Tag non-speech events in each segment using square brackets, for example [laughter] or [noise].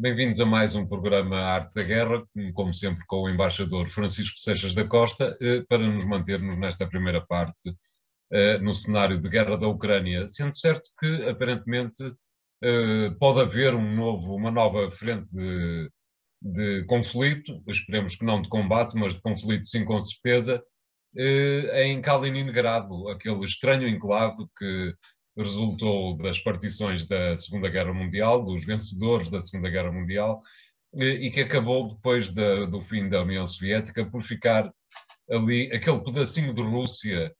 Bem-vindos a mais um programa Arte da Guerra, como sempre com o embaixador Francisco Seixas da Costa, eh, para nos mantermos nesta primeira parte eh, no cenário de guerra da Ucrânia, sendo certo que aparentemente eh, pode haver um novo, uma nova frente de, de conflito, esperemos que não de combate, mas de conflito sim com certeza, em Kaliningrado, aquele estranho enclave que resultou das partições da Segunda Guerra Mundial, dos vencedores da Segunda Guerra Mundial, e que acabou depois do fim da União Soviética por ficar ali aquele pedacinho de Rússia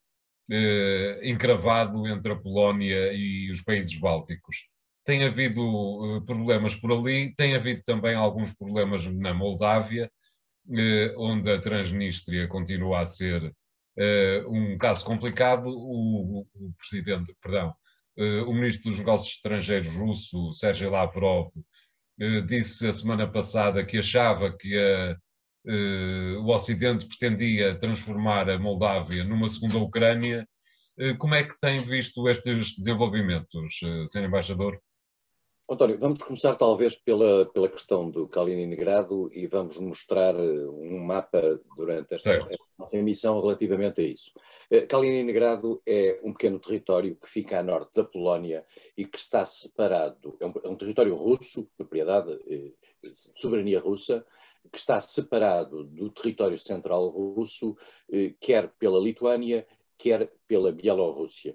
eh, encravado entre a Polónia e os países bálticos. Tem havido eh, problemas por ali, tem havido também alguns problemas na Moldávia, eh, onde a Transnistria continua a ser eh, um caso complicado. O, o presidente, perdão, o ministro dos Negócios Estrangeiros russo, Sergei Lavrov, eh, disse a semana passada que achava que a, eh, o Ocidente pretendia transformar a Moldávia numa segunda Ucrânia. Como é que tem visto estes desenvolvimentos, Sr. Embaixador? António, vamos começar talvez pela, pela questão do Kaliningrado e vamos mostrar eh, um mapa durante esta, esta nossa emissão relativamente a isso. Eh, Kaliningrado é um pequeno território que fica a norte da Polónia e que está separado, é um, é um território russo, propriedade, eh, soberania russa, que está separado do território central russo, eh, quer pela Lituânia, quer pela Bielorrússia.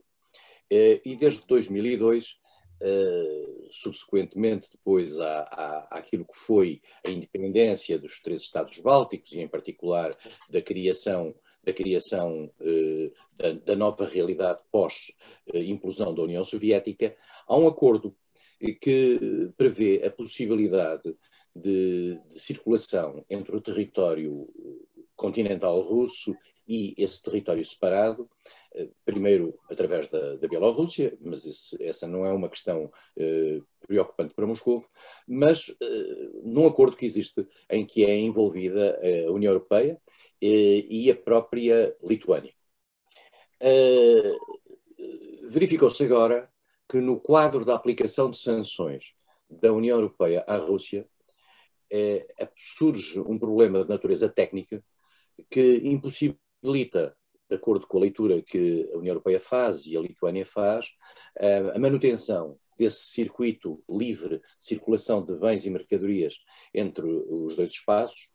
Eh, e desde 2002 Uh, subsequentemente depois à, à, àquilo que foi a independência dos três Estados Bálticos e em particular da criação da criação uh, da, da, nova realidade pós-implosão uh, da União Soviética, há um acordo que prevê a possibilidade de, de circulação entre o território continental russo e esse território separado, eh, primeiro através da, da Bielorrússia, mas esse, essa não é uma questão eh, preocupante para Moscou, mas eh, num acordo que existe em que é envolvida a União Europeia eh, e a própria Lituânia. Eh, verificou-se agora que no quadro da aplicação de sanções da União Europeia à Rússia, eh, surge um problema de natureza técnica que impossibilita, de acordo com a leitura que a União Europeia faz e a Lituânia faz, a manutenção desse circuito livre de circulação de bens e mercadorias entre os dois espaços,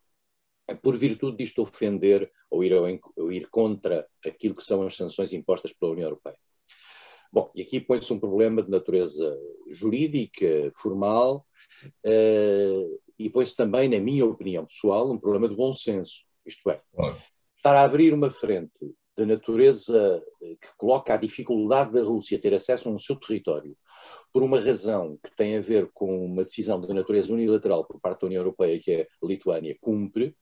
por virtude disto ofender ou ir, ou ir contra aquilo que são as sanções impostas pela União Europeia. Bom, e aqui põe-se um problema de natureza jurídica, formal, uh, e põe-se também, na minha opinião pessoal, um problema de bom senso. Isto é, claro. Estar a abrir uma frente de natureza eh, que coloca a dificuldade da Rússia ter acesso a um seu território por uma razão que tem a ver com uma decisão de natureza unilateral por parte da União Europeia, que é a Lituânia, cumpre,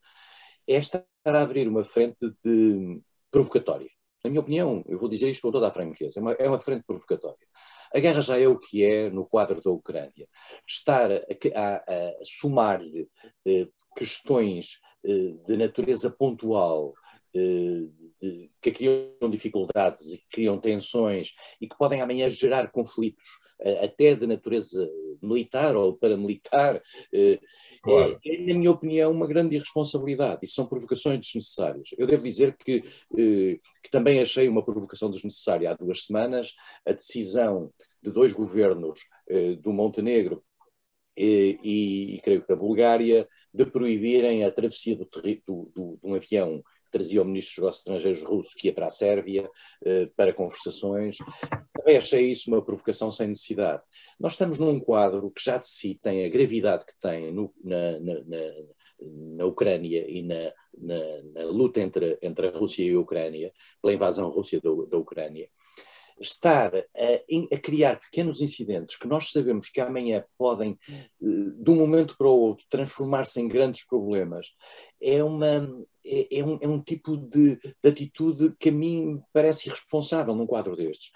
é estar a abrir uma frente de provocatória. Na minha opinião, eu vou dizer isto com toda a franqueza, é uma, é uma frente provocatória. A guerra já é o que é no quadro da Ucrânia. Estar a, a, a somar-lhe eh, questões eh, de natureza pontual, que criam dificuldades e que criam tensões e que podem amanhã gerar conflitos eh, até de natureza militar ou paramilitar, claro. é, é, na minha opinião, uma grande irresponsabilidade e são provocações desnecessárias. Eu devo dizer que, que também achei uma provocação desnecessária há duas semanas a decisão de dois governos do Montenegro e, e, e, creio que da Bulgária, de proibirem a travessia do, do, do, de um avião trazia o ministro dos Negócios Estrangeiros russo, que ia para a Sérvia, eh, para conversações. Também achei isso uma provocação sem necessidade. Nós estamos num quadro que já de si tem a gravidade que tem no, na, na, na, na Ucrânia e na, na, luta entre, entre a Rússia e a Ucrânia, pela invasão russa da, da Ucrânia estar a, a, criar pequenos incidentes que nós sabemos que amanhã podem, eh, de um momento para o outro, transformar-se em grandes problemas, é, uma, é, é, um, é um, tipo de, de, atitude que a mim parece irresponsável num quadro destes.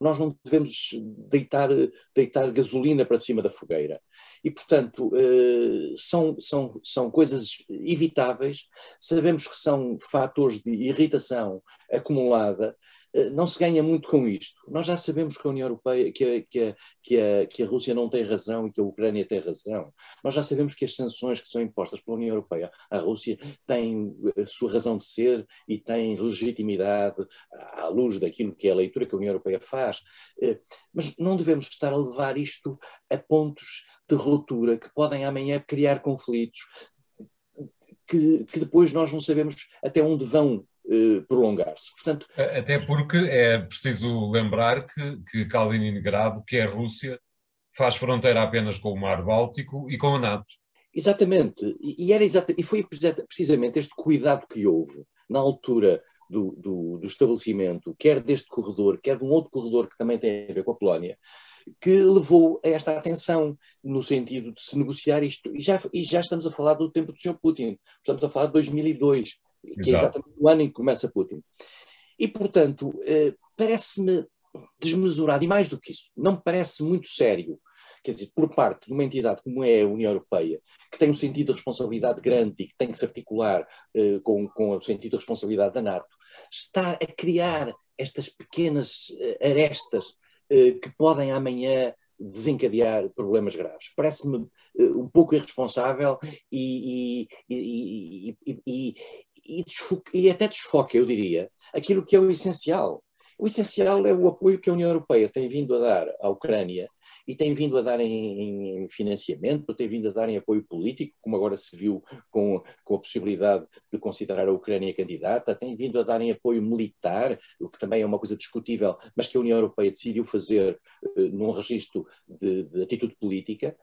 Nós não devemos deitar, deitar gasolina para cima da fogueira. e, portanto, uh, são, são, são coisas evitáveis. Sabemos que são fatores de irritação acumulada eh, não se ganha muito com isto. Nós já sabemos que a União Europeia, que a, que, a, que, a, que a Rússia não tem razão e que a Ucrânia tem razão. Nós já sabemos que as sanções que são impostas pela União Europeia à Rússia têm a sua razão de ser e têm legitimidade à luz daquilo que é a leitura que a União Europeia faz. Eh, mas não devemos estar a levar isto a pontos de ruptura que podem amanhã criar conflitos que, que depois nós não sabemos até onde vão eh, prolongar-se. Portanto, Até porque é preciso lembrar que, que Kaliningrado, que é a Rússia, faz fronteira apenas com o Mar Báltico e com a NATO. Exatamente, e, era exata, e foi precisamente este cuidado que houve na altura do, do, do, estabelecimento, quer deste corredor, quer de um outro corredor que também tem a ver com a Polónia, que levou a esta atenção no sentido de se negociar isto. E já, e já estamos a falar do tempo do Sr. Putin, estamos a falar de 2002 que é exatamente o ano em que começa Putin. E, portanto, eh, parece-me desmesurado, e mais do que isso, não me parece muito sério, quer dizer, por parte de uma entidade como é a União Europeia, que tem um sentido de responsabilidade grande e que tem que se articular eh, com, com o sentido de responsabilidade da NATO, está a criar estas pequenas eh, arestas que podem amanhã desencadear problemas graves. Parece-me um pouco irresponsável e, e, e, e, e até desfoca, eu diria, aquilo que é o essencial. O essencial é o apoio que a União Europeia tem vindo a dar à Ucrânia e tem vindo a dar em, em, financiamento, tem vindo a dar em apoio político, como agora se viu com, com a possibilidade de considerar a Ucrânia candidata, tem vindo a dar em apoio militar, o que também é uma coisa discutível, mas que a União Europeia decidiu fazer uh, num registro de, de atitude política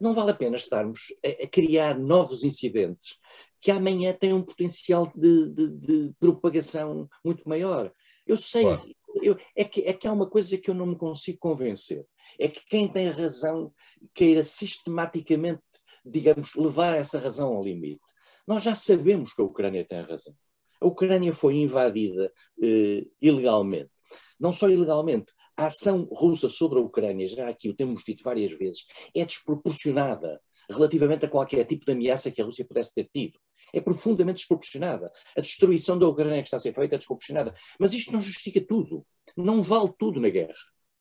não vale a pena estarmos a, a, criar novos incidentes que amanhã têm um potencial de, de, de propagação muito maior. Eu sei, claro. eu, é, que, é que há uma coisa que eu não me consigo convencer. É que quem tem razão queira sistematicamente, digamos, levar essa razão ao limite. Nós já sabemos que a Ucrânia tem razão. A Ucrânia foi invadida eh, ilegalmente. Não só ilegalmente, a ação russa sobre a Ucrânia, já aqui o temos dito várias vezes, é desproporcionada relativamente a qualquer tipo de ameaça que a Rússia pudesse ter tido. É profundamente desproporcionada. A destruição da Ucrânia que está a ser feita é desproporcionada. Mas isto não justifica tudo. Não vale tudo na guerra.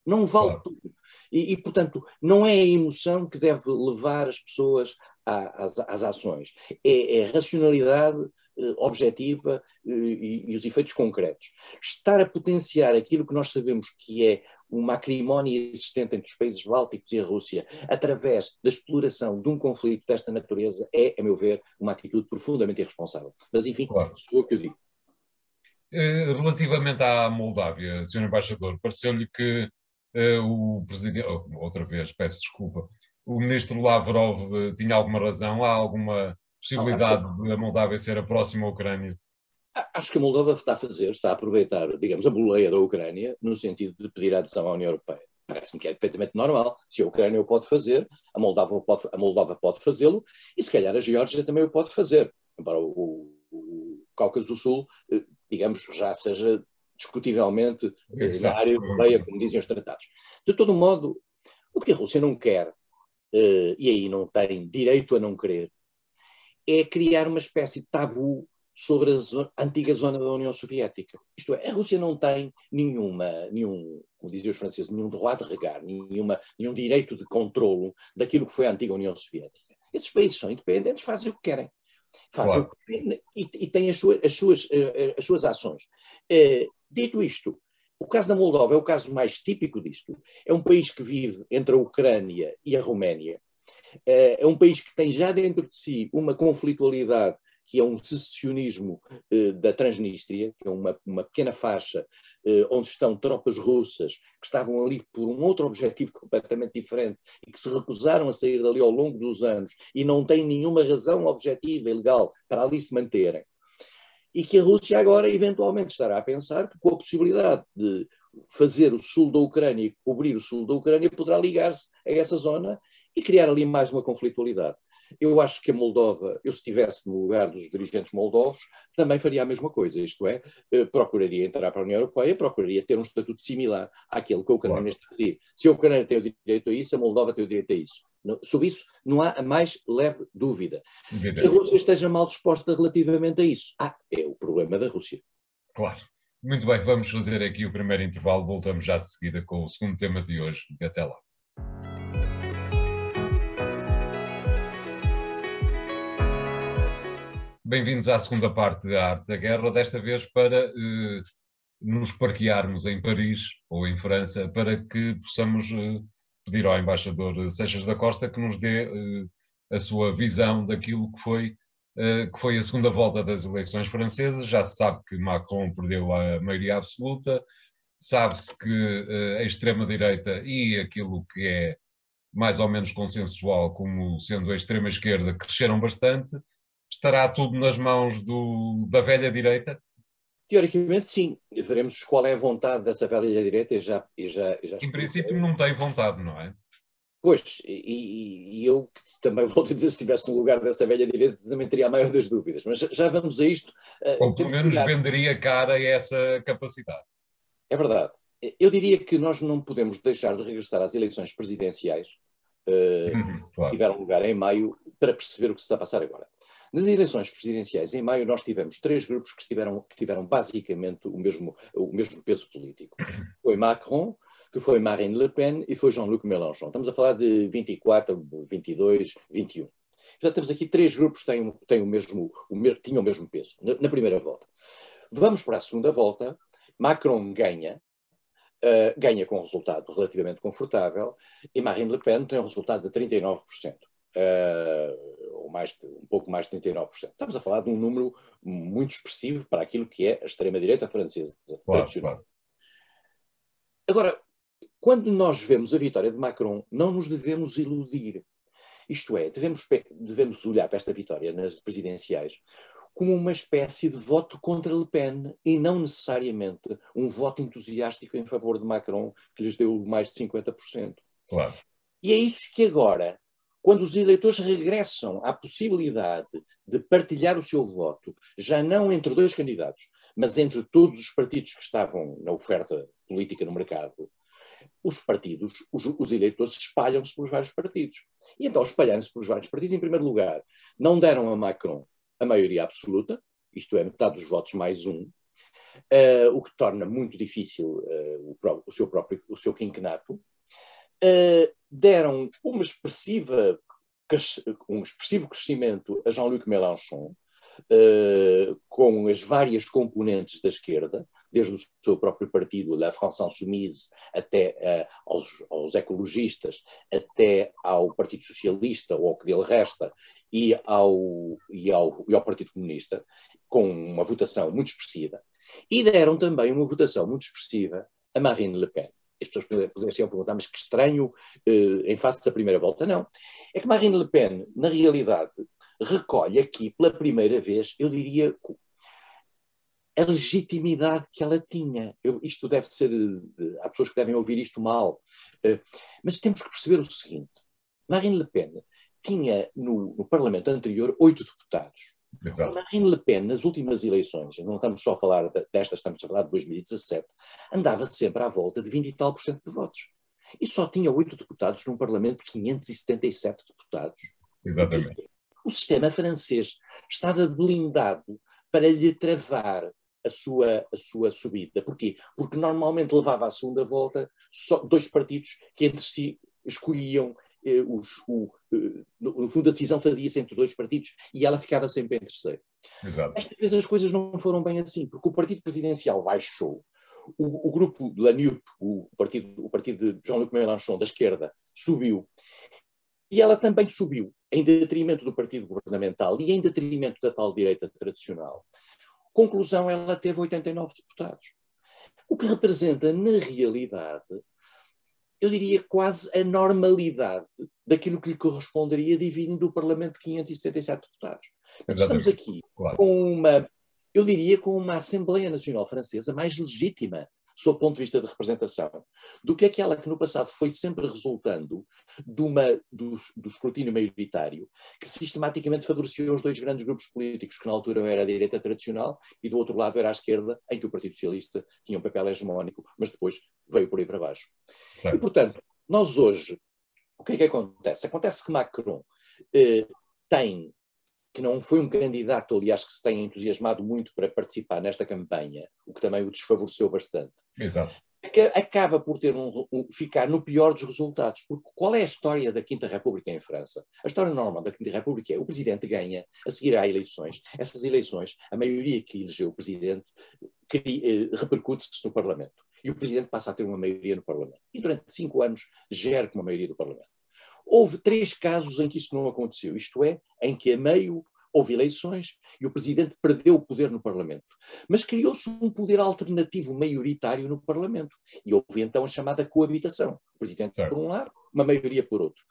Não vale claro. tudo. E, e, portanto, não é a emoção que deve levar as pessoas às, às ações. É, é a racionalidade objetiva eh, e, e, os efeitos concretos. Estar a potenciar aquilo que nós sabemos que é uma acrimónia existente entre os países bálticos e a Rússia, através da exploração de um conflito desta natureza, é, a meu ver, uma atitude profundamente irresponsável. Mas, enfim, claro. sou o que eu digo. Eh, relativamente à Moldávia, Sr. Embaixador, pareceu-lhe que uh, o presidente, oh, outra vez, peço desculpa, o ministro Lavrov tinha alguma razão? Há alguma possibilidade de a Moldávia ser a próxima Ucrânia? Acho que a Moldova está a fazer, está a aproveitar, digamos, a boleia da Ucrânia no sentido de pedir adesão à União Europeia. Parece-me que é perfeitamente normal. Se a Ucrânia o pode fazer, a Moldova pode, a Moldova pode fazê-lo e se calhar a Geórgia também o pode fazer. Embora o, o, Cáucaso do Sul, eh, digamos, já seja discutivelmente eh, na área europeia, como dizem os tratados. De todo modo, o que a Rússia não quer, eh, e aí não tem direito a não querer, é criar uma espécie de tabu sobre a, zona, a, antiga zona da União Soviética. Isto é, a Rússia não tem nenhuma, nenhum, como diziam os franceses, nenhum droit de regar, nenhuma, nenhum direito de controlo daquilo que foi a antiga União Soviética. Esses países são independentes, fazem o que querem. Fazem claro. o que querem e, e têm as suas, as suas, eh, eh, as suas ações. Uh, dito isto, o caso da Moldova é o caso mais típico disto. É um país que vive entre a Ucrânia e a Roménia, é, é um país que tem já dentro de si uma conflitualidade que é um secessionismo eh, da Transnistria, que é uma, uma pequena faixa eh, onde estão tropas russas que estavam ali por um outro objetivo completamente diferente e que se recusaram a sair dali ao longo dos anos e não têm nenhuma razão objetiva e legal para ali se manterem. E que a Rússia agora eventualmente estará a pensar que com a possibilidade de fazer o sul da Ucrânia e cobrir o sul da Ucrânia poderá ligar-se a essa zona e criar ali mais uma conflitualidade. Eu acho que a Moldova, eu se estivesse no lugar dos dirigentes moldovos, também faria a mesma coisa, isto é, eh, procuraria entrar para a União Europeia, procuraria ter um estatuto similar àquele que a Ucrânia claro. está a pedir. Se a Ucrânia tem o direito a isso, a Moldova tem o direito a isso. Sobre isso não há a mais leve dúvida. Que a Rússia esteja mal disposta relativamente a isso. Ah, é o problema da Rússia. Claro. Muito bem, vamos fazer aqui o primeiro intervalo. Voltamos já de seguida com o segundo tema de hoje. Até lá. Bem-vindos à segunda parte da Arte da Guerra, desta vez para eh, nos parquearmos em Paris ou em França para que possamos eh, pedir ao embaixador Seixas da Costa que nos dê eh, a sua visão daquilo que foi, eh, que foi a segunda volta das eleições francesas. Já se sabe que Macron perdeu a maioria absoluta, sabe-se que eh, a extrema-direita e aquilo que é mais ou menos consensual como sendo a extrema-esquerda cresceram bastante estará tudo nas mãos do, da velha direita? Teoricamente, sim. Veremos qual é a vontade dessa velha direita e já, e já, e já Em princípio, não tem vontade, não é? Pois, e, e, eu também [laughs] volto a dizer, se estivesse no lugar dessa velha direita, também teria a maior das dúvidas. Mas já vamos a isto. Eh, Ou pelo menos venderia cara essa capacidade. É verdade. Eu diria que nós não podemos deixar de regressar às eleições presidenciais, uh, claro. que tiveram lugar em maio, para perceber o que se está a passar agora. Nas eleições presidenciais, em maio, nós tivemos três grupos que tiveram, que tiveram basicamente o mesmo, o mesmo peso político. [laughs] Foi Macron, que foi Marine Le Pen e foi Jean-Luc Mélenchon. Estamos a falar de 24, 22, 21. Portanto, temos aqui três grupos que têm, têm o mesmo, o, tinham o mesmo peso na, na, primeira volta. Vamos para a segunda volta. Macron ganha, uh, ganha com um resultado relativamente confortável, e Marine Le Pen tem um resultado de 39%. Uh, ou mais de, um pouco mais de 39%. Estamos a falar de um número muito expressivo para aquilo que é a extrema-direita francesa claro. Claro. Agora, quando nós vemos a vitória de Macron, não nos devemos iludir. Isto é, devemos, devemos olhar para esta vitória nas presidenciais como uma espécie de voto contra Le Pen e não necessariamente um voto entusiástico em favor de Macron, que lhes deu mais de 50%. Claro. E é isso que agora quando os eleitores regressam à possibilidade de partilhar o seu voto, já não entre dois candidatos, mas entre todos os partidos que estavam na oferta política no mercado, os partidos, os, os eleitores espalham-se pelos vários partidos. E então, espalhando-se pelos vários partidos, em primeiro lugar, não deram a Macron a maioria absoluta, isto é, metade dos votos mais um, uh, o que torna muito difícil uh, o, o, seu próprio o seu quinquenato. Uh, deram uma expressiva, um expressivo crescimento a Jean-Luc Mélenchon, uh, com as várias componentes da esquerda, desde o seu próprio partido, La France Insoumise, até uh, aos, aos, ecologistas, até ao Partido Socialista, ou ao que dele resta, e ao, e ao, e ao Partido Comunista, com uma votação muito expressiva. E deram também uma votação muito expressiva a Marine Le Pen as pessoas poderiam perguntar, mas que estranho eh, em face da primeira volta. Não. É que Marine Le Pen, na realidade, recolhe aqui pela primeira vez, eu diria, a legitimidade que ela tinha. Eu, isto deve ser. Eh, há pessoas que devem ouvir isto mal, eh, mas temos que perceber o seguinte: Marine Le Pen tinha no, no Parlamento anterior oito deputados. Exato. Marine Le Pen, nas últimas eleições, não estamos só a falar destas, estamos a falar de 2017, andava sempre à volta de 20 e tal por cento de votos. E só tinha oito deputados num Parlamento de 577 deputados. Exatamente. O sistema francês estava blindado para lhe travar a sua, a sua subida. Porquê? Porque normalmente levava à segunda volta só dois partidos que entre si escolhiam eh, os, o, eh, no fundo a decisão fazia-se entre dois partidos e ela ficava sempre em terceiro. Exato. Esta vez as coisas não foram bem assim, porque o partido presidencial baixou, o, o grupo de Lanup, o partido, o partido de Jean-Luc Mélenchon, da esquerda, subiu. E ela também subiu, em detrimento do partido governamental e em detrimento da tal direita tradicional. Conclusão, ela teve 89 deputados. O que representa, na realidade, eu diria quase a normalidade daquilo que lhe corresponderia dividindo o Parlamento de 577 deputados. Estamos aqui claro. com uma, eu diria, com uma Assembleia Nacional Francesa mais legítima sob o ponto de vista de representação, do que aquela que no passado foi sempre resultando de uma, do, do escrutínio maioritário, que sistematicamente favoreceu os dois grandes grupos políticos, que na altura era a direita tradicional e do outro lado era a esquerda, em que o Partido Socialista tinha um papel hegemónico, mas depois veio por aí para baixo. Certo. E, portanto, nós hoje O que é que acontece? Acontece que Macron eh, tem, que não foi um candidato, aliás, que se tenha entusiasmado muito para participar nesta campanha, o que também o desfavoreceu bastante. Exato. Acaba por ter um, um, ficar no pior dos resultados. Porque qual é a história da Quinta República em França? A história normal da Quinta República é o presidente ganha, a seguir há eleições. Essas eleições, a maioria que elegeu o presidente eh, repercute-se no Parlamento. E o presidente passa a ter uma maioria no Parlamento. E durante cinco anos gera com uma maioria do Parlamento. Houve três casos em que isso não aconteceu, isto é, em que a meio houve eleições e o presidente perdeu o poder no Parlamento. Mas criou-se um poder alternativo maioritário no Parlamento. E houve então a chamada coabitação. O presidente certo. por um lado, uma maioria por outro.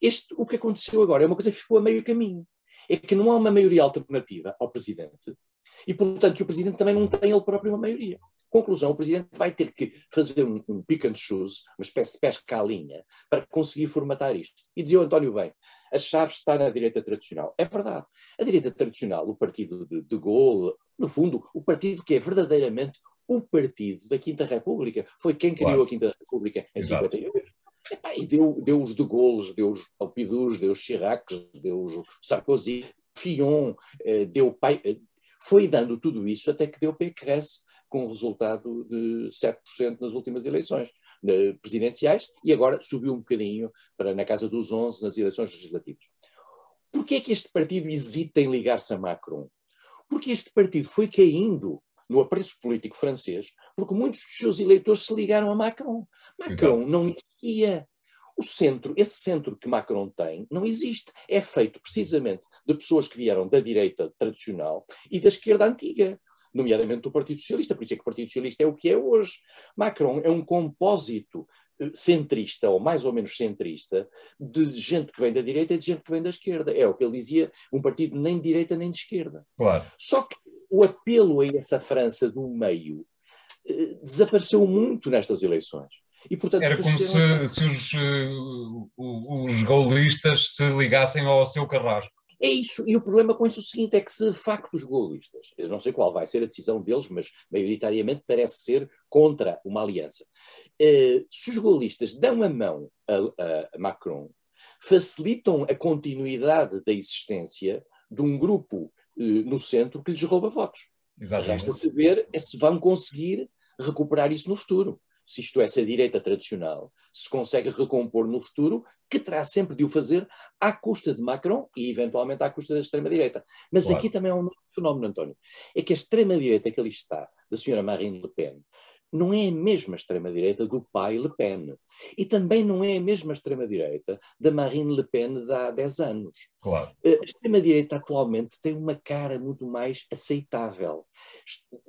Este, o que aconteceu agora é uma coisa que ficou a meio caminho. É que não há uma maioria alternativa ao presidente e, portanto, o presidente também não tem ele próprio uma maioria. Conclusão, o Presidente vai ter que fazer um, um pick and choose, uma espécie de pesca à linha, para conseguir formatar isto. E dizia o António bem, a chave está na direita tradicional. É verdade. A direita tradicional, o partido de, de Gaulle, no fundo, o partido que é verdadeiramente o partido da Quinta República, foi quem criou claro. a Quinta República em Exato. 58. Epá, e deu, deu os de Gaulle, deu os Alpidus, deu os Chiracs, deu os Sarkozy, Fillon, eh, deu pai, eh, foi dando tudo isso até que deu Pécresse, com um resultado de 7% nas últimas eleições presidenciais e agora subiu um bocadinho para na casa dos 11 nas eleições legislativas. Porquê é que este partido hesita em ligar-se a Macron? Porque este partido foi caindo no apreço político francês, porque muitos dos seus eleitores se ligaram a Macron. Macron Exato. não existia. O centro, esse centro que Macron tem, não existe. É feito precisamente de pessoas que vieram da direita tradicional e da esquerda antiga nomeadamente do Partido Socialista. Por isso é que o Partido Socialista é o que é hoje. Macron é um compósito eh, centrista, ou mais ou menos centrista, de gente que vem da direita e de gente que vem da esquerda. É o que ele dizia, um partido nem de direita nem de esquerda. Claro. Só que o apelo a essa França do meio eh, desapareceu muito nestas eleições. E, portanto, Era como se, se os, uh, os gaulistas se ligassem ao seu carrasco. É isso. E o problema com isso é o seguinte: é que se de facto os golistas, eu não sei qual vai ser a decisão deles, mas maioritariamente parece ser contra uma aliança. Uh, se os golistas dão a mão a, a, Macron, facilitam a continuidade da existência de um grupo uh, no centro que lhes rouba votos. Resta saber é se vão conseguir recuperar isso no futuro se isto é, se a direita tradicional se consegue recompor no futuro, que terá sempre de o fazer à custa de Macron e, eventualmente, à custa da extrema-direita. Mas claro. aqui também há um fenómeno, António. É que a extrema-direita que ali está, da senhora Marine Le Pen, não é a mesma extrema-direita do pai Le Pen. E também não é a mesma extrema-direita da Marine Le Pen de há 10 anos. Claro. A extrema-direita atualmente tem uma cara muito mais aceitável.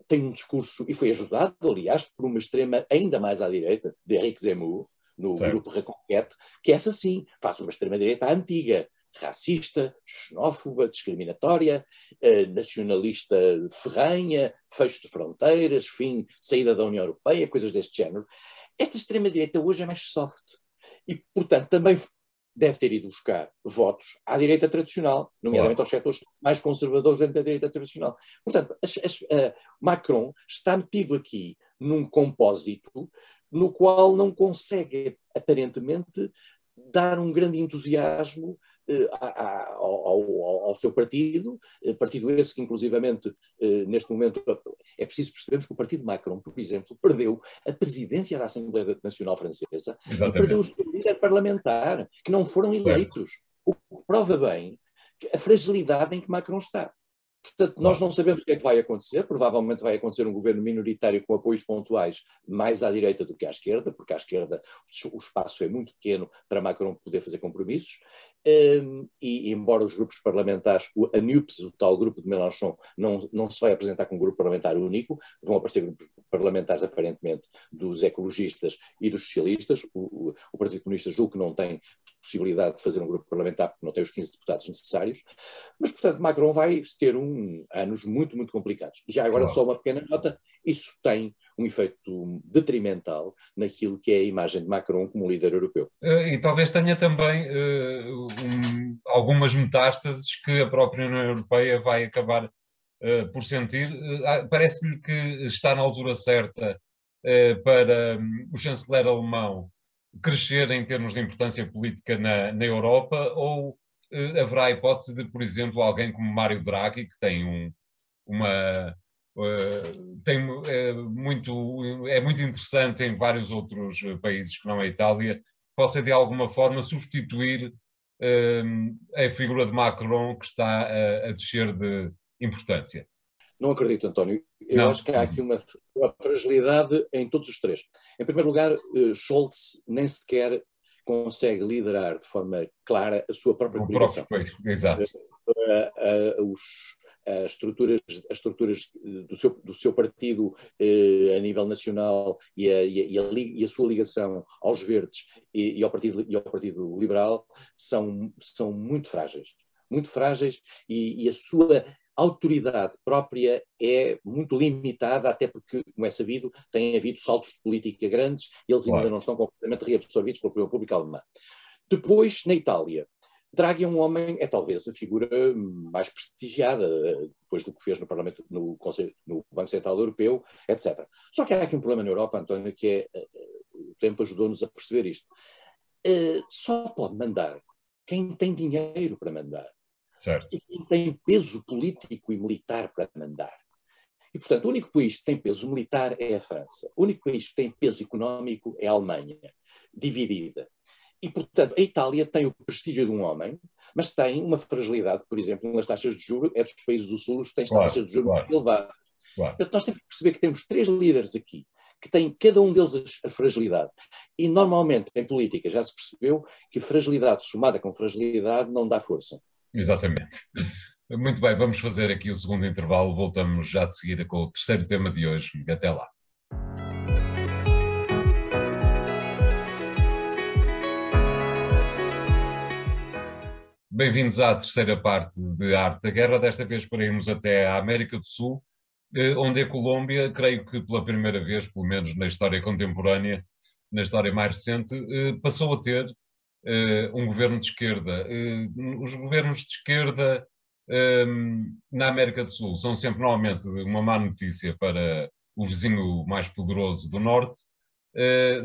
Tem um discurso, e foi ajudado, aliás, por uma extrema ainda mais à direita, de Eric Zemmour, no certo. grupo Reconquete, que essa sim faz uma extrema-direita antiga, racista, xenófoba, discriminatória, eh, nacionalista ferranha, fecho de fronteiras, fim, saída da União Europeia, coisas deste género. Esta extrema-direita hoje é mais soft e, portanto, também deve ter ido buscar votos à direita tradicional, nomeadamente aos setores mais conservadores dentro da direita tradicional. Portanto, as, as, uh, Macron está metido aqui num compósito no qual não consegue, aparentemente, dar um grande entusiasmo ao, ao, ao, seu partido, eh, partido esse que, inclusivamente, eh, neste momento, é preciso percebermos que o partido Macron, por exemplo, perdeu a presidência da Assembleia Nacional Francesa Exatamente. e perdeu o seu líder parlamentar, que não foram eleitos. O que prova bem a fragilidade em que Macron está. Portanto, nós não sabemos o que é que vai acontecer. Provavelmente vai acontecer um governo minoritário com apoios pontuais mais à direita do que à esquerda, porque à esquerda o espaço é muito pequeno para Macron poder fazer compromissos. Um, e, embora os grupos parlamentares, a NUPS, o tal grupo de Mélenchon, não, não se vai apresentar como um grupo parlamentar único, vão aparecer grupos parlamentares, aparentemente, dos ecologistas e dos socialistas. O, o, o Partido Comunista julgo que não tem possibilidade de fazer um grupo parlamentar porque não tem os 15 deputados necessários, mas, portanto, Macron vai ter um, anos muito, muito complicados. Já agora, só uma pequena nota, isso tem um efeito detrimental naquilo que é a imagem de Macron como líder europeu. Eh, e talvez tenha também uh, um, algumas metástases que a própria União Europeia vai acabar uh, por sentir. Uh, Parece-lhe que está na altura certa para um, o chanceler alemão crescer em termos de importância política na, na Europa ou uh, haverá a hipótese de, por exemplo, alguém como Mário Draghi, que tem um, uma. Uh, tem, é, muito, é muito interessante em vários outros países que não a Itália, possa de alguma forma substituir uh, a figura de Macron que está a descer de importância. Não acredito, António. Eu não. acho que há aqui uma, uma, fragilidade em todos os três. Em primeiro lugar, uh, Scholz nem sequer consegue liderar de forma clara a sua própria o próprio país, exato. Uh, uh, os, as estruturas, as estruturas do, seu, do seu partido eh, a nível nacional e a, e, a, e a, sua ligação aos verdes e, e, ao partido, e ao Partido Liberal são, são muito frágeis. Muito frágeis e a sua autoridade própria é muito limitada, até porque, como é sabido, tem havido saltos de política grandes e eles claro. ainda não estão completamente reabsorvidos pela opinião pública alemã. Depois, na Itália, Draghi é um homem, é talvez a figura mais prestigiada depois do que fez no Parlamento, no, Conselho, no Banco Central Europeu, etc. Só que há aqui um problema na Europa, António, que é eh, o tempo ajudou-nos a perceber isto. Eh, só pode mandar quem tem dinheiro para mandar. Certo. E quem tem peso político e militar para mandar. E, portanto, o único país que tem peso militar é a França. O único país que tem peso económico é a Alemanha, dividida. E, portanto, a Itália tem o prestígio de um homem, mas tem uma fragilidade, por exemplo, nas taxas de juros, é dos países do Sul que têm claro, taxas de juros claro. elevadas. Claro. Portanto, nós temos que perceber que temos três líderes aqui, que têm cada um deles a fragilidade. E, normalmente, em política, já se percebeu que fragilidade somada com fragilidade não dá força. Exatamente. Muito bem, vamos fazer aqui o segundo intervalo. Voltamos já de seguida com o terceiro tema de hoje. Até lá. Bem-vindos à terceira parte de Arte da Guerra. Desta vez para irmos até a América do Sul, eh, onde a Colômbia, creio que pela primeira vez, pelo menos na história contemporânea, na história mais recente, eh, passou a ter um governo de esquerda. Uh, os governos de esquerda um, na América do Sul são sempre normalmente uma má notícia para o vizinho mais poderoso do Norte,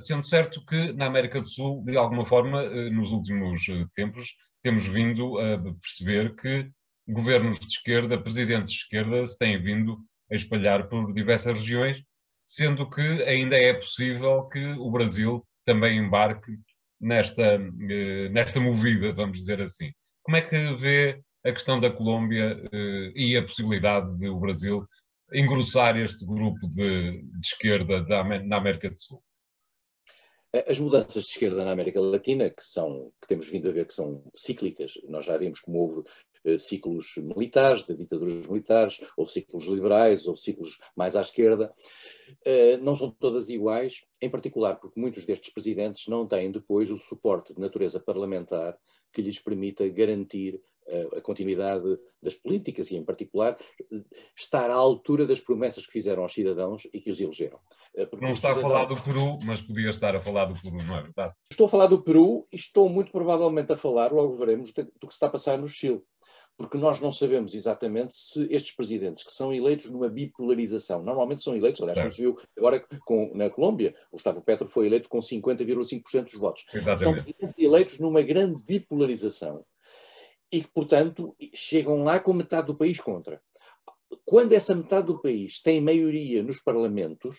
sendo certo que na América do Sul, de alguma forma, nos últimos tempos, temos vindo a perceber que governos de esquerda, presidentes de esquerda, se têm vindo a espalhar por diversas regiões, sendo que ainda é possível que o Brasil também embarque nesta, eh, nesta movida, vamos dizer assim. Como é que vê a questão da Colômbia eh, e a possibilidade de o Brasil engrossar este grupo de, de esquerda da, na América do Sul? As mudanças de esquerda na América Latina, que, são, que temos vindo a ver que são cíclicas, nós já vimos como houve eh, ciclos militares, de ditaduras militares, houve ciclos liberais, houve ciclos mais à esquerda. Eh, não são todas iguais, em particular porque muitos destes presidentes não têm depois o suporte de natureza parlamentar que lhes permita garantir eh, a continuidade das políticas e, em particular, estar à altura das promessas que fizeram aos cidadãos e que os elegeram. Porque não está cidadãos... a falar do Peru, mas podia estar a falar do Peru, não é verdade? Estou a falar do Peru e estou muito provavelmente a falar, logo veremos, do que está a passar no Chile porque nós não sabemos exatamente se estes presidentes que são eleitos numa bipolarização, normalmente são eleitos, aliás, se viu agora com, na Colômbia, o Gustavo Petro foi eleito com 50,5% dos votos. Exatamente. São eleitos numa grande bipolarização e que, portanto, chegam lá com metade do país contra. Quando essa metade do país tem maioria nos parlamentos,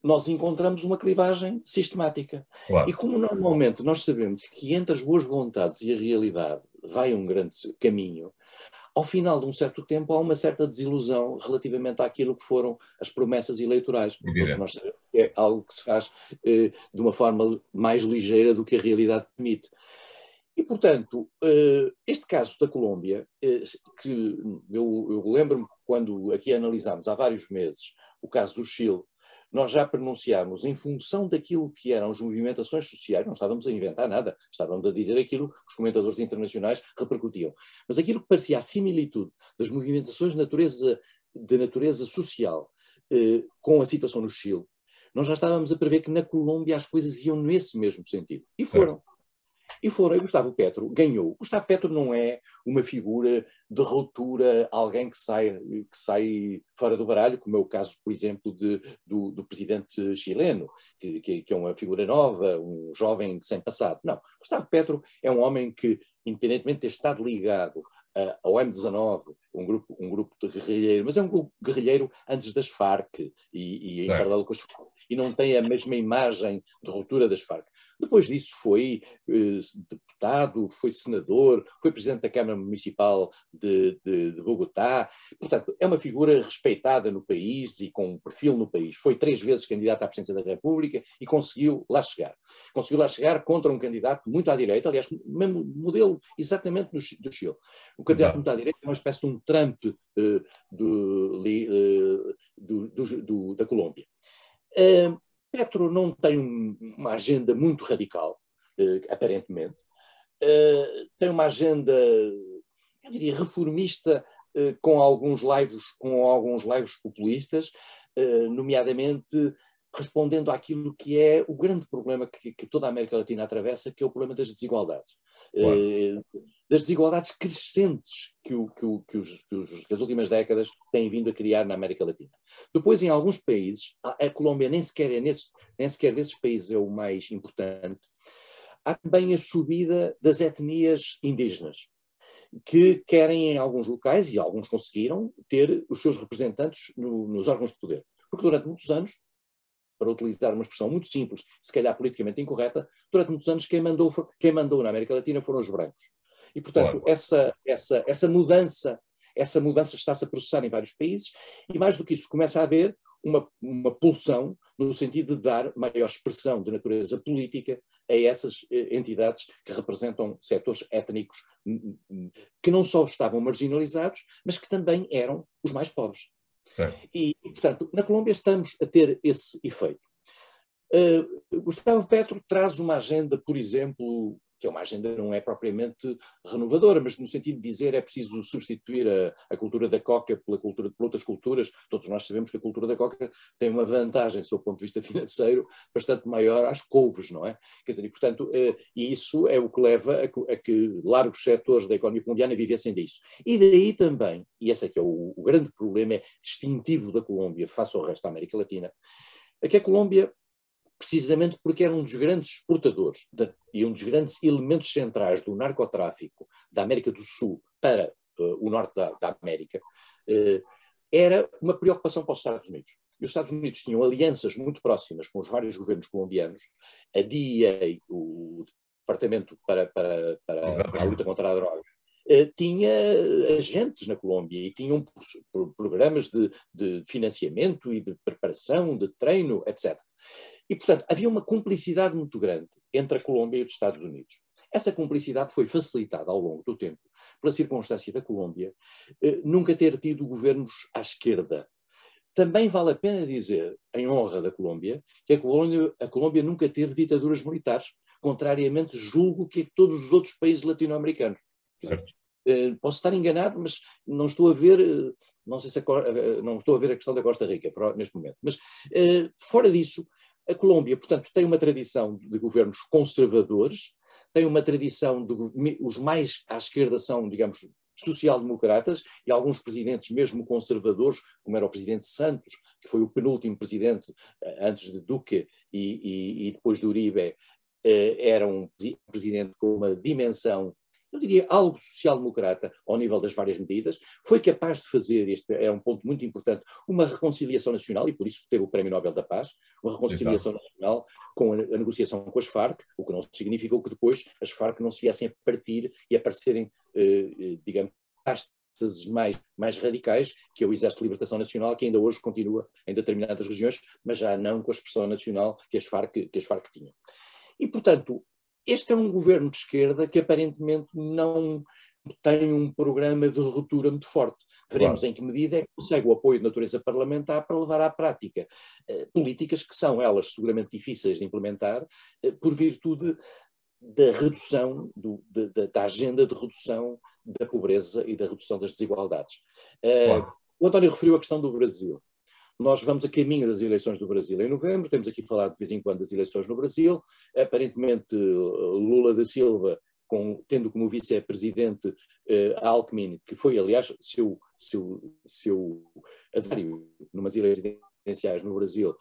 nós encontramos uma clivagem sistemática. Claro. E como normalmente nós sabemos que entre as boas vontades e a realidade vai um grande caminho, ao final de um certo tempo há uma certa desilusão relativamente àquilo que foram as promessas eleitorais. Nós, é algo que se faz eh, de uma forma mais ligeira do que a realidade permite. E, portanto, eh, este caso da Colômbia, eh, que eu, eu lembro-me quando aqui analisámos há vários meses o caso do Chile, nós já pronunciámos em função daquilo que eram as movimentações sociais, não estávamos a inventar nada, estávamos a dizer aquilo que os comentadores internacionais repercutiam. Mas aquilo que parecia a similitude das movimentações de natureza, de natureza social eh, com a situação no Chile, nós já estávamos a prever que na Colômbia as coisas iam nesse mesmo sentido. E foram. E foram, e Gustavo Petro ganhou. Gustavo Petro não é uma figura de ruptura, alguém que sai, que sai fora do baralho, como é o caso, por exemplo, de, do, do presidente chileno, que, que, que, é uma figura nova, um jovem sem passado. Não, Gustavo Petro é um homem que, independentemente de ter estado ligado ao M19, um grupo, um grupo de guerrilheiro, mas é um grupo guerrilheiro antes das Farc e, e em paralelo com as Farc e não tem a mesma imagem de ruptura das Farc. Depois disso foi eh, deputado, foi senador, foi presidente da Câmara Municipal de, de, de, Bogotá. Portanto, é uma figura respeitada no país e com um perfil no país. Foi três vezes candidato à presidência da República e conseguiu lá chegar. Conseguiu lá chegar contra um candidato muito à direita, aliás, mesmo modelo exatamente do, do Chile. O candidato Exato. muito à direita é uma espécie de um Trump uh, do, uh, do, do, da Colômbia. Petro não tem uma agenda muito radical, uh, aparentemente. Uh, tem uma agenda, eu diria, reformista, com alguns lives, com alguns lives populistas, nomeadamente respondendo àquilo que é o grande problema que, que, toda a América Latina atravessa, que é o problema das desigualdades. Claro. Das desigualdades crescentes que, o, que, o, que, os, que, os, que, as últimas décadas têm vindo a criar na América Latina. Depois, em alguns países, a, a Colômbia nem sequer, é nesse, nem sequer desses países é o mais importante, há também a subida das etnias indígenas, que querem, em alguns locais, e alguns conseguiram, ter os seus representantes no, nos órgãos de poder. Porque durante muitos anos para utilizar uma expressão muito simples, se calhar politicamente incorreta, durante muitos anos quem mandou, quem mandou na América Latina foram os brancos. E, portanto, claro. essa, essa, essa mudança essa mudança está-se a processar em vários países e, mais do que isso, começa a haver uma, uma pulsão no sentido de dar maior expressão de natureza política a essas eh, entidades que representam setores étnicos hum, hum, que não só estavam marginalizados, mas que também eram os mais pobres. E, portanto, na Colômbia estamos a ter esse efeito. Uh, Gustavo Petro traz uma agenda, por exemplo, que é uma agenda não é propriamente renovadora, mas no sentido de dizer é preciso substituir a, a cultura da coca pela cultura por outras culturas. Todos nós sabemos que a cultura da coca tem uma vantagem, do ponto de vista [laughs] financeiro, bastante maior às couves, não é? Quer dizer, e portanto, uh, isso é o que leva a, a, que largos setores da economia colombiana vivessem disso. E daí também, e esse é que é o, o grande problema é distintivo da Colômbia face ao resto da América Latina, é que a Colômbia precisamente porque era um dos grandes exportadores de, e um dos grandes elementos centrais do narcotráfico da América do Sul para uh, o norte da, da América, uh, era uma preocupação para os Estados Unidos. E os Estados Unidos tinham alianças muito próximas com os vários governos colombianos, a DEA, o Departamento para, para, para, a luta contra a droga, Uh, tinha agentes na Colômbia e tinham programas de, de, financiamento e de preparação, de treino, etc. E, portanto, havia uma cumplicidade muito grande entre a Colômbia e os Estados Unidos. Essa cumplicidade foi facilitada ao longo do tempo pela circunstância da Colômbia eh, nunca ter tido governos à esquerda. Também vale a pena dizer, em honra da Colômbia, que a Colômbia, a Colômbia nunca teve ditaduras militares, contrariamente, julgo que todos os outros países latino-americanos. Eh, posso estar enganado, mas não estou a ver, eh, não sei se a, eh, não estou a ver a questão da Costa Rica neste momento. Mas fora disso, a Colômbia, portanto, tem uma tradição de governos conservadores, tem uma tradição de os mais à esquerda são, digamos, social-democratas e alguns presidentes mesmo conservadores, como era o presidente Santos, que foi o penúltimo presidente eh, antes de Duque e, e, e depois de Uribe, eh, era um presidente com uma dimensão eu diria, algo social-democrata ao nível das várias medidas, foi capaz de fazer, este é um ponto muito importante, uma reconciliação nacional, e por isso teve o Prémio Nobel da Paz, uma reconciliação Exato. nacional com a, a, negociação com as Farc, o que não significou que depois as Farc não se viessem a partir e aparecerem, eh, eh digamos, castas mais, mais radicais, que é o Exército de Libertação Nacional, que ainda hoje continua em determinadas regiões, mas já não com a expressão nacional que as Farc, que as Farc tinham. E, portanto, este é um governo de esquerda que aparentemente não tem um programa de ruptura muito forte. Veremos claro. em que medida é que consegue o apoio de natureza parlamentar para levar à prática eh, políticas que são elas seguramente difíceis de implementar eh, por virtude da redução, do, da, da, agenda de redução da pobreza e da redução das desigualdades. Eh, claro. O António referiu a questão do Brasil. Nós vamos a caminho das eleições do Brasil em novembro, temos aqui falado de vez em quando das eleições no Brasil, aparentemente Lula da Silva, com, tendo como vice-presidente uh, Alckmin, que foi, aliás, seu, seu, seu adversário numas eleições presidenciais no Brasil,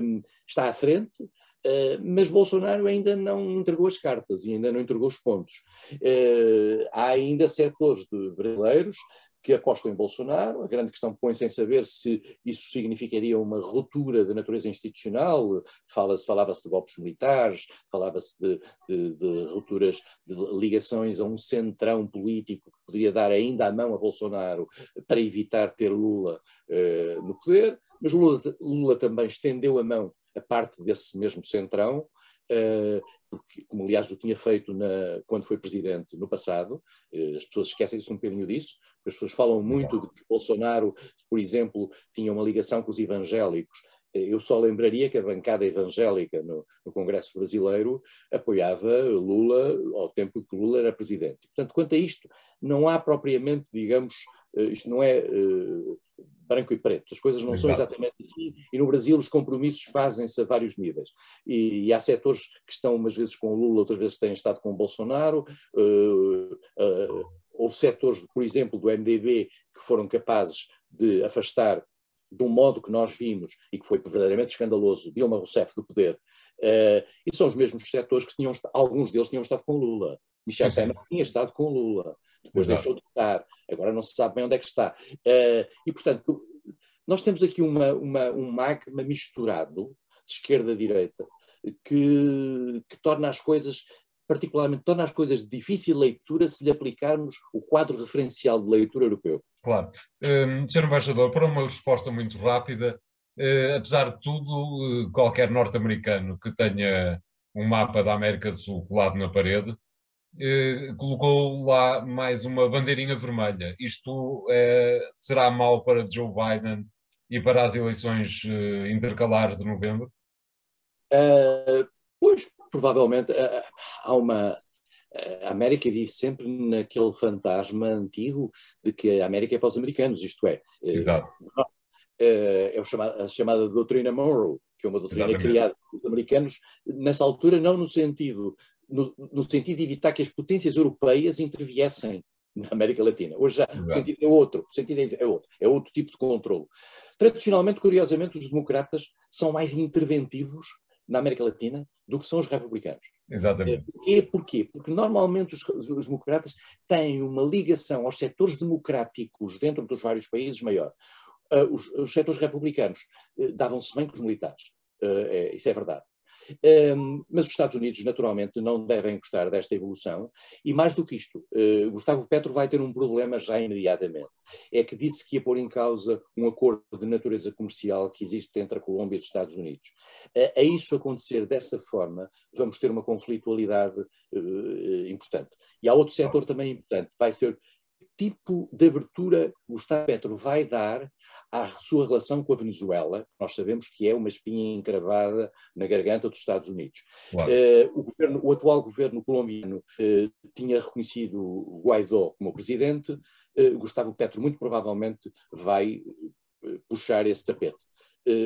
um, está à frente, Uh, mas Bolsonaro ainda não entregou as cartas e ainda não entregou os pontos. Uh, há ainda setores de brasileiros que apostam em Bolsonaro. A grande questão põe-se em saber se isso significaria uma ruptura de natureza institucional. Fala-se, falava-se de golpes militares, falava-se de, de, de, rupturas, de ligações a um centrão político que poderia dar ainda a mão a Bolsonaro para evitar ter Lula uh, no poder. Mas Lula, Lula também estendeu a mão a parte desse mesmo centrão uh, como aliás o tinha feito na, quando foi presidente no passado, eh, as pessoas esquecem-se um bocadinho disso, as pessoas falam muito Exato. de que Bolsonaro, por exemplo, tinha uma ligação com os evangélicos. Eh, eu só lembraria que a bancada evangélica no, no Congresso Brasileiro apoiava Lula ao tempo que Lula era presidente. Portanto, quanto a isto, não há propriamente, digamos, eh, isto não é branco e preto, as coisas não Exato. são exatamente assim, e no Brasil os compromissos fazem-se a vários níveis. E, e, há setores que estão umas vezes com o Lula, outras vezes têm estado com o Bolsonaro, uh, uh, houve setores, por exemplo, do MDB que foram capazes de afastar de um modo que nós vimos e que foi verdadeiramente escandaloso Dilma Rousseff do poder, e são os mesmos setores que tinham, alguns deles tinham estado com Lula. Michel Temer tinha estado com Lula depois Exato. deixou de estar, agora não se sabe bem onde é que está. Uh, e, portanto, nós temos aqui uma, uma, um magma misturado, de esquerda a direita, que, que torna as coisas particularmente torna as coisas de difícil leitura se lhe aplicarmos o quadro referencial de leitura europeu. Claro. Um, Sr. Embaixador, para uma resposta muito rápida, uh, apesar de tudo, uh, qualquer norte-americano que tenha um mapa da América do Sul colado na parede eh, colocou lá mais uma bandeirinha vermelha. Isto eh, será mau para Joe Biden e para as eleições eh, intercalares de novembro? Uh, pois, provavelmente uh, há uma. A América vive sempre naquele fantasma antigo de que a América é para os americanos, isto é. Exato. é a chamada, a chamada doutrina Monroe, que é uma doutrina Exatamente. criada pelos americanos, nessa altura, não no sentido no, no, sentido de evitar que as potências europeias interviessem na América Latina. Hoje já Exato. o sentido é outro, o sentido é outro, é outro tipo de controle. Tradicionalmente, curiosamente, os democratas são mais interventivos na América Latina do que são os republicanos. Exatamente. E porquê? Porque normalmente os, os, democratas têm uma ligação aos setores democráticos dentro dos vários países maior. Uh, os, os setores republicanos uh, davam-se bem com os militares. Uh, é, isso é verdade. Mas os Estados Unidos, naturalmente, não devem gostar desta evolução, e mais do que isto, uh, Gustavo Petro vai ter um problema já imediatamente. É que disse que ia pôr em causa um acordo de natureza comercial que existe entre a Colômbia e os Estados Unidos. Uh, a isso acontecer dessa forma, vamos ter uma conflitualidade uh, importante. E há outro setor também importante, vai ser tipo de abertura Gustavo Petro vai dar à sua relação com a Venezuela, nós sabemos que é uma espinha encravada na garganta dos Estados Unidos. Claro. Uh, o, governo, o, atual governo colombiano uh, tinha reconhecido Guaidó como presidente, uh, Gustavo Petro muito provavelmente vai puxar esse tapete.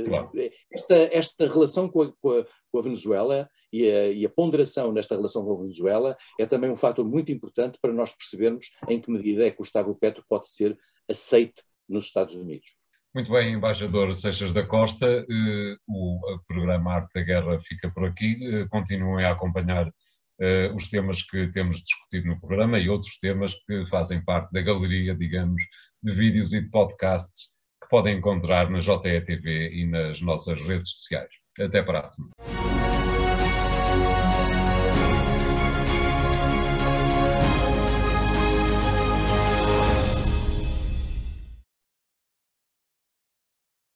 Claro. Esta, esta relação com a, com a, com a Venezuela e a, e a, ponderação nesta relação com a Venezuela é também um fator muito importante para nós percebermos em que medida é que Gustavo Petro pode ser aceite nos Estados Unidos. Muito bem, embaixador Seixas da Costa, eh, o programa Arte da Guerra fica por aqui. Eh, continuem a acompanhar eh, os temas que temos discutido no programa e outros temas que fazem parte da galeria, digamos, de vídeos e de podcasts que podem encontrar na JETV e nas nossas redes sociais. Até a próxima.